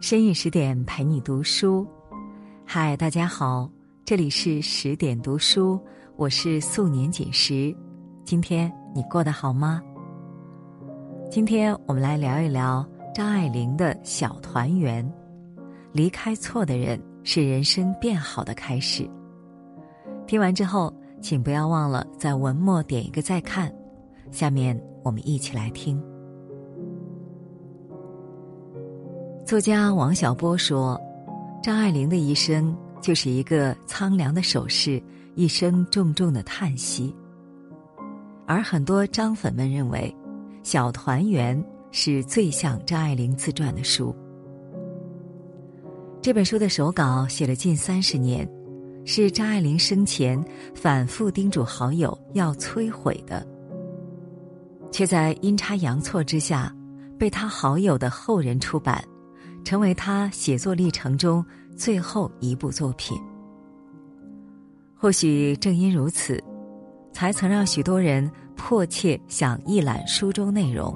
深夜十点陪你读书，嗨，大家好，这里是十点读书，我是素年锦时。今天你过得好吗？今天我们来聊一聊张爱玲的小团圆。离开错的人是人生变好的开始。听完之后，请不要忘了在文末点一个再看。下面我们一起来听。作家王小波说：“张爱玲的一生就是一个苍凉的手势，一声重重的叹息。”而很多张粉们认为，《小团圆》是最像张爱玲自传的书。这本书的手稿写了近三十年，是张爱玲生前反复叮嘱好友要摧毁的，却在阴差阳错之下，被他好友的后人出版。成为他写作历程中最后一部作品。或许正因如此，才曾让许多人迫切想一览书中内容，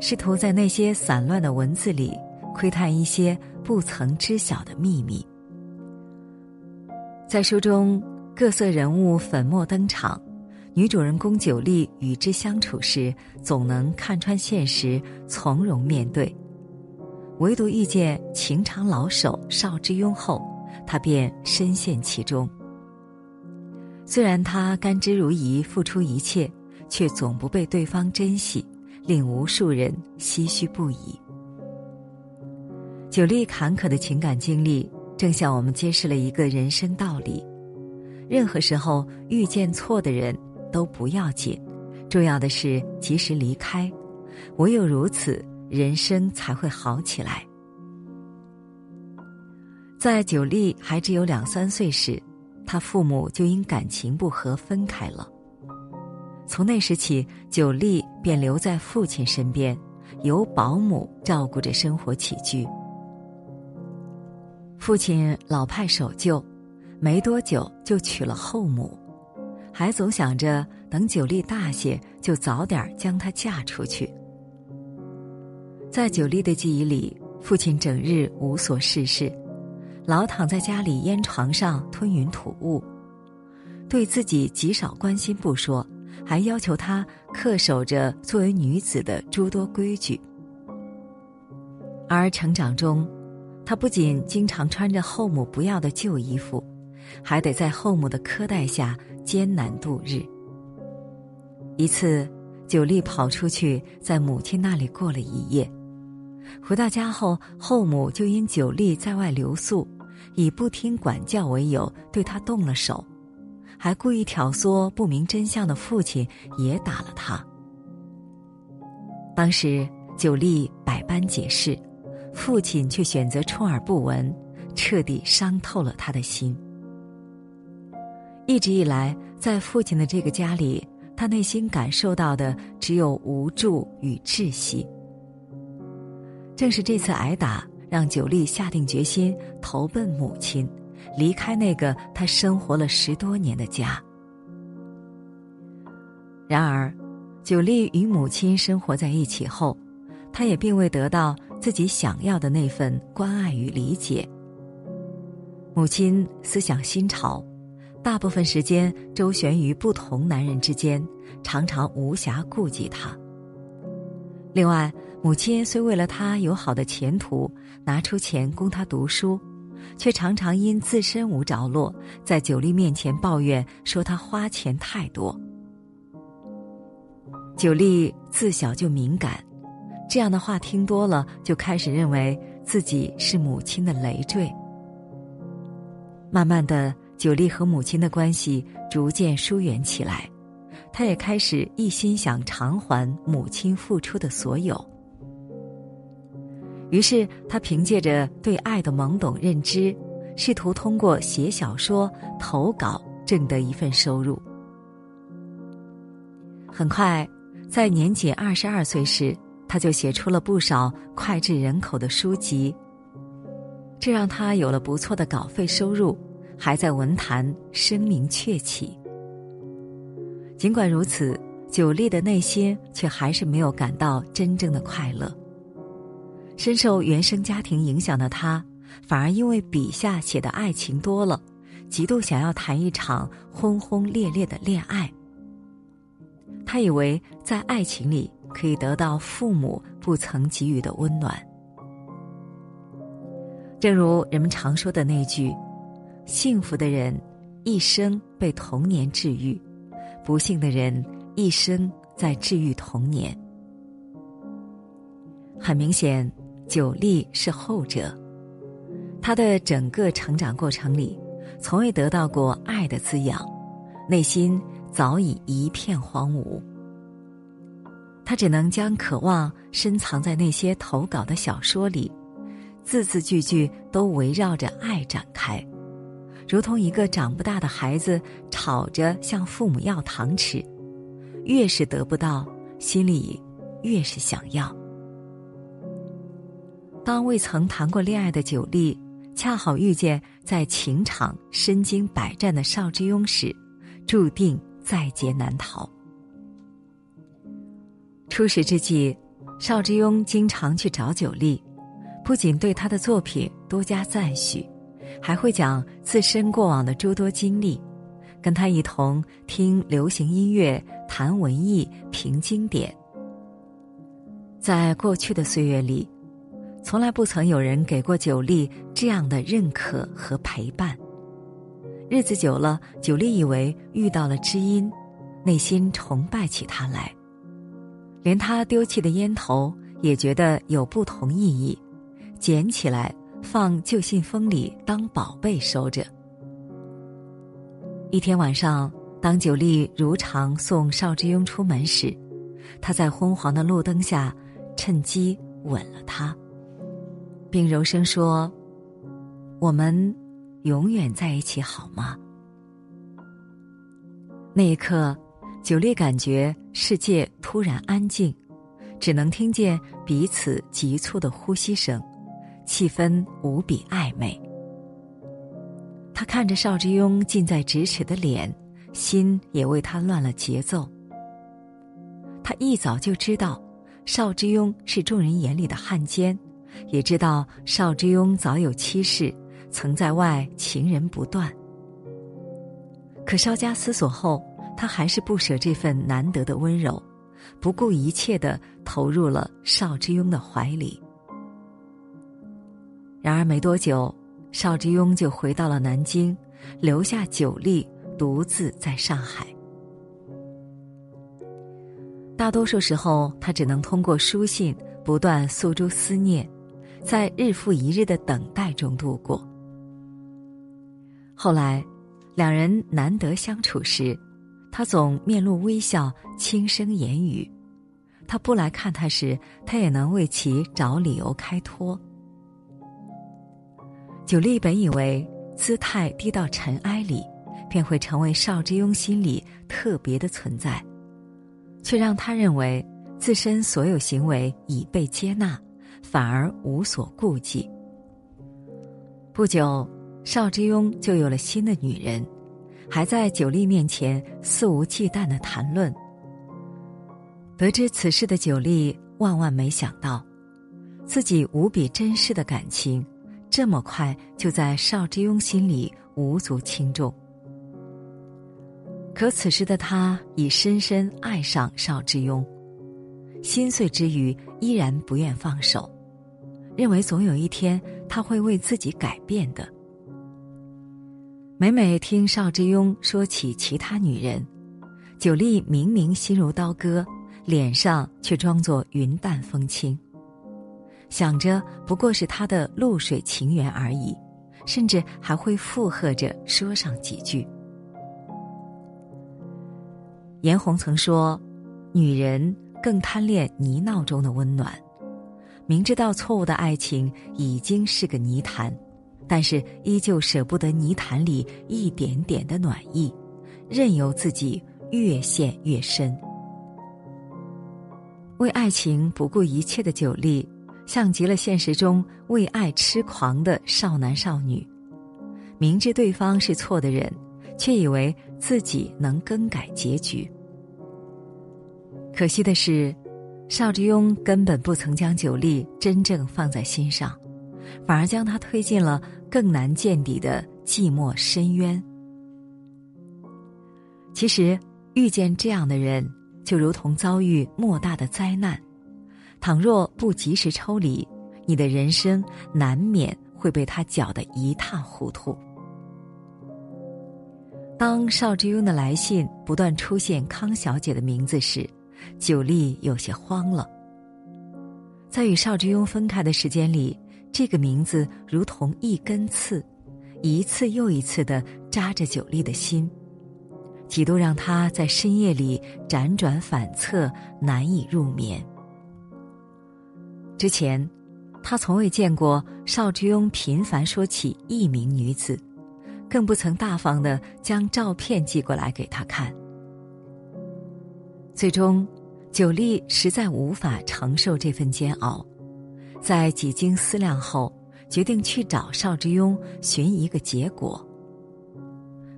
试图在那些散乱的文字里窥探一些不曾知晓的秘密。在书中，各色人物粉墨登场，女主人公九莉与之相处时，总能看穿现实，从容面对。唯独遇见情长老手邵之庸后，他便深陷其中。虽然他甘之如饴，付出一切，却总不被对方珍惜，令无数人唏嘘不已。久历坎坷的情感经历，正向我们揭示了一个人生道理：任何时候遇见错的人都不要紧，重要的是及时离开。唯有如此。人生才会好起来。在九莉还只有两三岁时，他父母就因感情不和分开了。从那时起，九莉便留在父亲身边，由保姆照顾着生活起居。父亲老派守旧，没多久就娶了后母，还总想着等九莉大些，就早点将她嫁出去。在九莉的记忆里，父亲整日无所事事，老躺在家里烟床上吞云吐雾，对自己极少关心不说，还要求她恪守着作为女子的诸多规矩。而成长中，她不仅经常穿着后母不要的旧衣服，还得在后母的苛待下艰难度日。一次，九莉跑出去，在母亲那里过了一夜。回到家后，后母就因久莉在外留宿，以不听管教为由对他动了手，还故意挑唆不明真相的父亲也打了他。当时久莉百般解释，父亲却选择充耳不闻，彻底伤透了他的心。一直以来，在父亲的这个家里，他内心感受到的只有无助与窒息。正是这次挨打，让九莉下定决心投奔母亲，离开那个她生活了十多年的家。然而，九莉与母亲生活在一起后，她也并未得到自己想要的那份关爱与理解。母亲思想新潮，大部分时间周旋于不同男人之间，常常无暇顾及他。另外，母亲虽为了他有好的前途，拿出钱供他读书，却常常因自身无着落，在九莉面前抱怨说他花钱太多。九莉自小就敏感，这样的话听多了，就开始认为自己是母亲的累赘。慢慢的，九莉和母亲的关系逐渐疏远起来，他也开始一心想偿还母亲付出的所有。于是，他凭借着对爱的懵懂认知，试图通过写小说投稿挣得一份收入。很快，在年仅二十二岁时，他就写出了不少脍炙人口的书籍。这让他有了不错的稿费收入，还在文坛声名鹊起。尽管如此，久立的内心却还是没有感到真正的快乐。深受原生家庭影响的他，反而因为笔下写的爱情多了，极度想要谈一场轰轰烈烈的恋爱。他以为在爱情里可以得到父母不曾给予的温暖。正如人们常说的那句：“幸福的人一生被童年治愈，不幸的人一生在治愈童年。”很明显。久利是后者，他的整个成长过程里，从未得到过爱的滋养，内心早已一片荒芜。他只能将渴望深藏在那些投稿的小说里，字字句句都围绕着爱展开，如同一个长不大的孩子吵着向父母要糖吃，越是得不到，心里越是想要。当未曾谈过恋爱的九莉，恰好遇见在情场身经百战的邵之庸时，注定在劫难逃。初始之际，邵之庸经常去找九莉，不仅对他的作品多加赞许，还会讲自身过往的诸多经历，跟他一同听流行音乐、谈文艺、评经典。在过去的岁月里。从来不曾有人给过九莉这样的认可和陪伴。日子久了，九莉以为遇到了知音，内心崇拜起他来，连他丢弃的烟头也觉得有不同意义，捡起来放旧信封里当宝贝收着。一天晚上，当九莉如常送邵之庸出门时，他在昏黄的路灯下，趁机吻了他。并柔声说：“我们永远在一起好吗？”那一刻，久利感觉世界突然安静，只能听见彼此急促的呼吸声，气氛无比暧昧。他看着邵之庸近在咫尺的脸，心也为他乱了节奏。他一早就知道，邵之庸是众人眼里的汉奸。也知道邵之庸早有妻室，曾在外情人不断。可稍加思索后，他还是不舍这份难得的温柔，不顾一切的投入了邵之庸的怀里。然而没多久，邵之庸就回到了南京，留下九莉独自在上海。大多数时候，他只能通过书信不断诉诸思念。在日复一日的等待中度过。后来，两人难得相处时，他总面露微笑，轻声言语；他不来看他时，他也能为其找理由开脱。久立本以为姿态低到尘埃里，便会成为邵之庸心里特别的存在，却让他认为自身所有行为已被接纳。反而无所顾忌。不久，邵之庸就有了新的女人，还在九莉面前肆无忌惮的谈论。得知此事的九莉万万没想到，自己无比珍视的感情，这么快就在邵之庸心里无足轻重。可此时的他已深深爱上邵之庸。心碎之余，依然不愿放手，认为总有一天他会为自己改变的。每每听邵之庸说起其他女人，久利明明心如刀割，脸上却装作云淡风轻，想着不过是他的露水情缘而已，甚至还会附和着说上几句。颜红曾说：“女人。”更贪恋泥淖中的温暖，明知道错误的爱情已经是个泥潭，但是依旧舍不得泥潭里一点点的暖意，任由自己越陷越深。为爱情不顾一切的久利，像极了现实中为爱痴狂的少男少女，明知对方是错的人，却以为自己能更改结局。可惜的是，邵之庸根本不曾将九莉真正放在心上，反而将她推进了更难见底的寂寞深渊。其实，遇见这样的人，就如同遭遇莫大的灾难。倘若不及时抽离，你的人生难免会被他搅得一塌糊涂。当邵之庸的来信不断出现康小姐的名字时，九莉有些慌了。在与邵之庸分开的时间里，这个名字如同一根刺，一次又一次的扎着九莉的心。几度让他在深夜里辗转反侧，难以入眠。之前，他从未见过邵之庸频繁说起一名女子，更不曾大方的将照片寄过来给他看。最终，九莉实在无法承受这份煎熬，在几经思量后，决定去找邵之庸寻一个结果。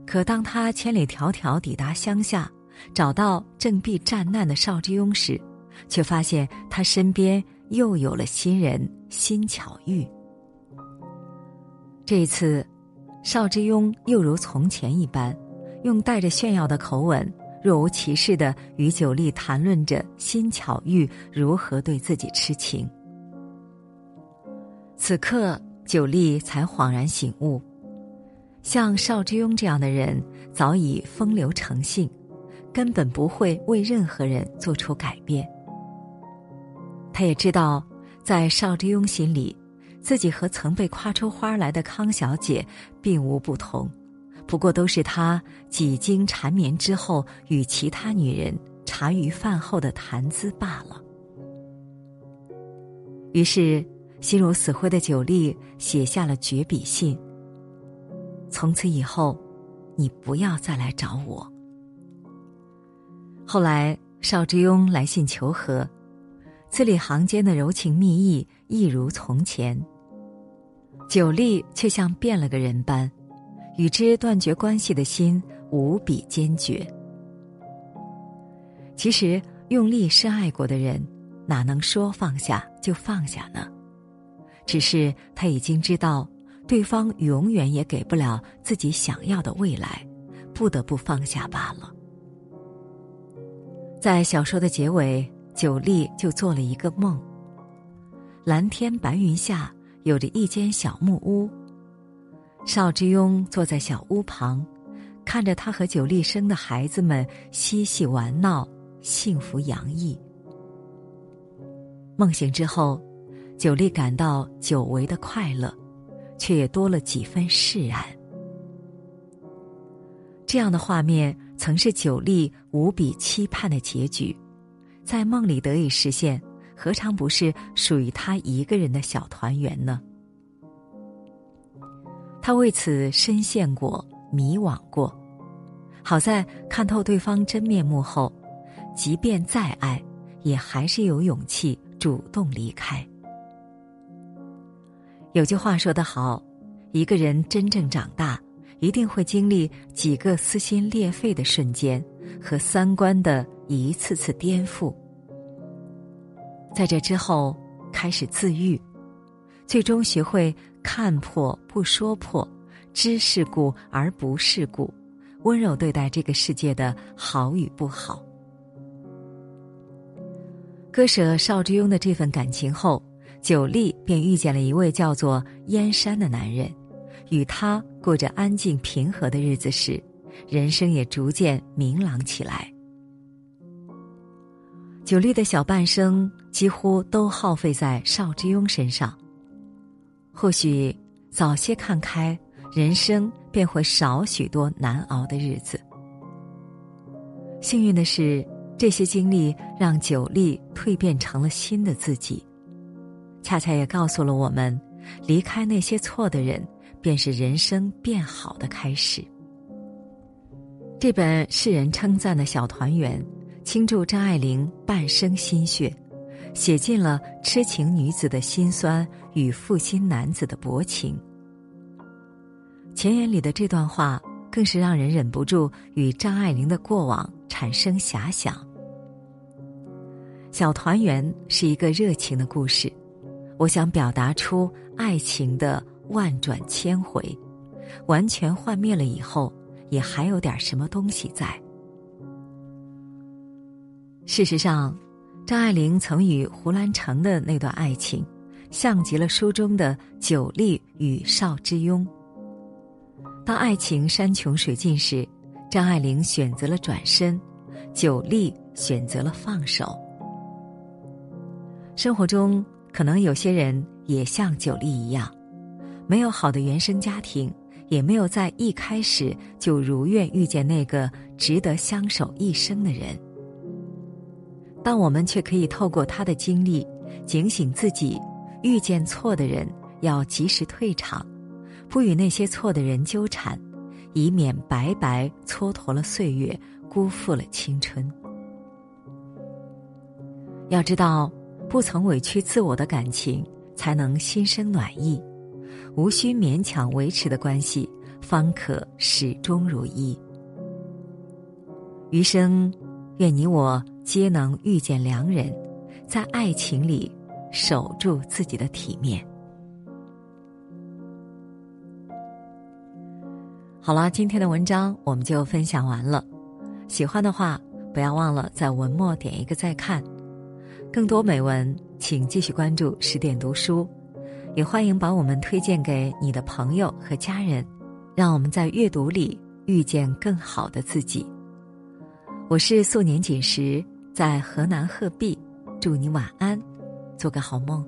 可当他千里迢迢抵达乡下，找到正避战难的邵之庸时，却发现他身边又有了新人辛巧玉。这一次，邵之庸又如从前一般，用带着炫耀的口吻，若无其事的与九莉谈论着辛巧玉如何对自己痴情。此刻，九莉才恍然醒悟。像邵之庸这样的人，早已风流成性，根本不会为任何人做出改变。他也知道，在邵之庸心里，自己和曾被夸出花来的康小姐并无不同，不过都是他几经缠绵之后与其他女人茶余饭后的谈资罢了。于是，心如死灰的九莉写下了绝笔信。从此以后，你不要再来找我。后来，邵之庸来信求和，字里行间的柔情蜜意一如从前。九莉却像变了个人般，与之断绝关系的心无比坚决。其实，用力深爱过的人，哪能说放下就放下呢？只是他已经知道。对方永远也给不了自己想要的未来，不得不放下罢了。在小说的结尾，九莉就做了一个梦。蓝天白云下，有着一间小木屋。邵之庸坐在小屋旁，看着他和九莉生的孩子们嬉戏玩闹，幸福洋溢。梦醒之后，九莉感到久违的快乐。却也多了几分释然。这样的画面曾是九莉无比期盼的结局，在梦里得以实现，何尝不是属于他一个人的小团圆呢？他为此深陷过、迷惘过，好在看透对方真面目后，即便再爱，也还是有勇气主动离开。有句话说得好，一个人真正长大，一定会经历几个撕心裂肺的瞬间和三观的一次次颠覆。在这之后，开始自愈，最终学会看破不说破，知世故而不世故，温柔对待这个世界的好与不好。割舍邵之庸的这份感情后。九莉便遇见了一位叫做燕山的男人，与他过着安静平和的日子时，人生也逐渐明朗起来。九莉的小半生几乎都耗费在邵之庸身上。或许早些看开，人生便会少许多难熬的日子。幸运的是，这些经历让九莉蜕变成了新的自己。恰恰也告诉了我们，离开那些错的人，便是人生变好的开始。这本世人称赞的小团圆，倾注张爱玲半生心血，写尽了痴情女子的辛酸与负心男子的薄情。前言里的这段话，更是让人忍不住与张爱玲的过往产生遐想。小团圆是一个热情的故事，我想表达出爱情的万转千回，完全幻灭了以后，也还有点什么东西在。事实上，张爱玲曾与胡兰成的那段爱情，像极了书中的九莉与邵之庸。当爱情山穷水尽时，张爱玲选择了转身，九莉选择了放手。生活中，可能有些人也像九莉一样，没有好的原生家庭，也没有在一开始就如愿遇见那个值得相守一生的人。但我们却可以透过他的经历，警醒自己：遇见错的人要及时退场，不与那些错的人纠缠，以免白白蹉跎了岁月，辜负了青春。要知道，不曾委屈自我的感情，才能心生暖意；无需勉强维持的关系，方可始终如一。余生，愿你我。皆能遇见良人，在爱情里守住自己的体面。好了，今天的文章我们就分享完了。喜欢的话，不要忘了在文末点一个再看。更多美文，请继续关注十点读书，也欢迎把我们推荐给你的朋友和家人，让我们在阅读里遇见更好的自己。我是素年锦时。在河南鹤壁，祝你晚安，做个好梦。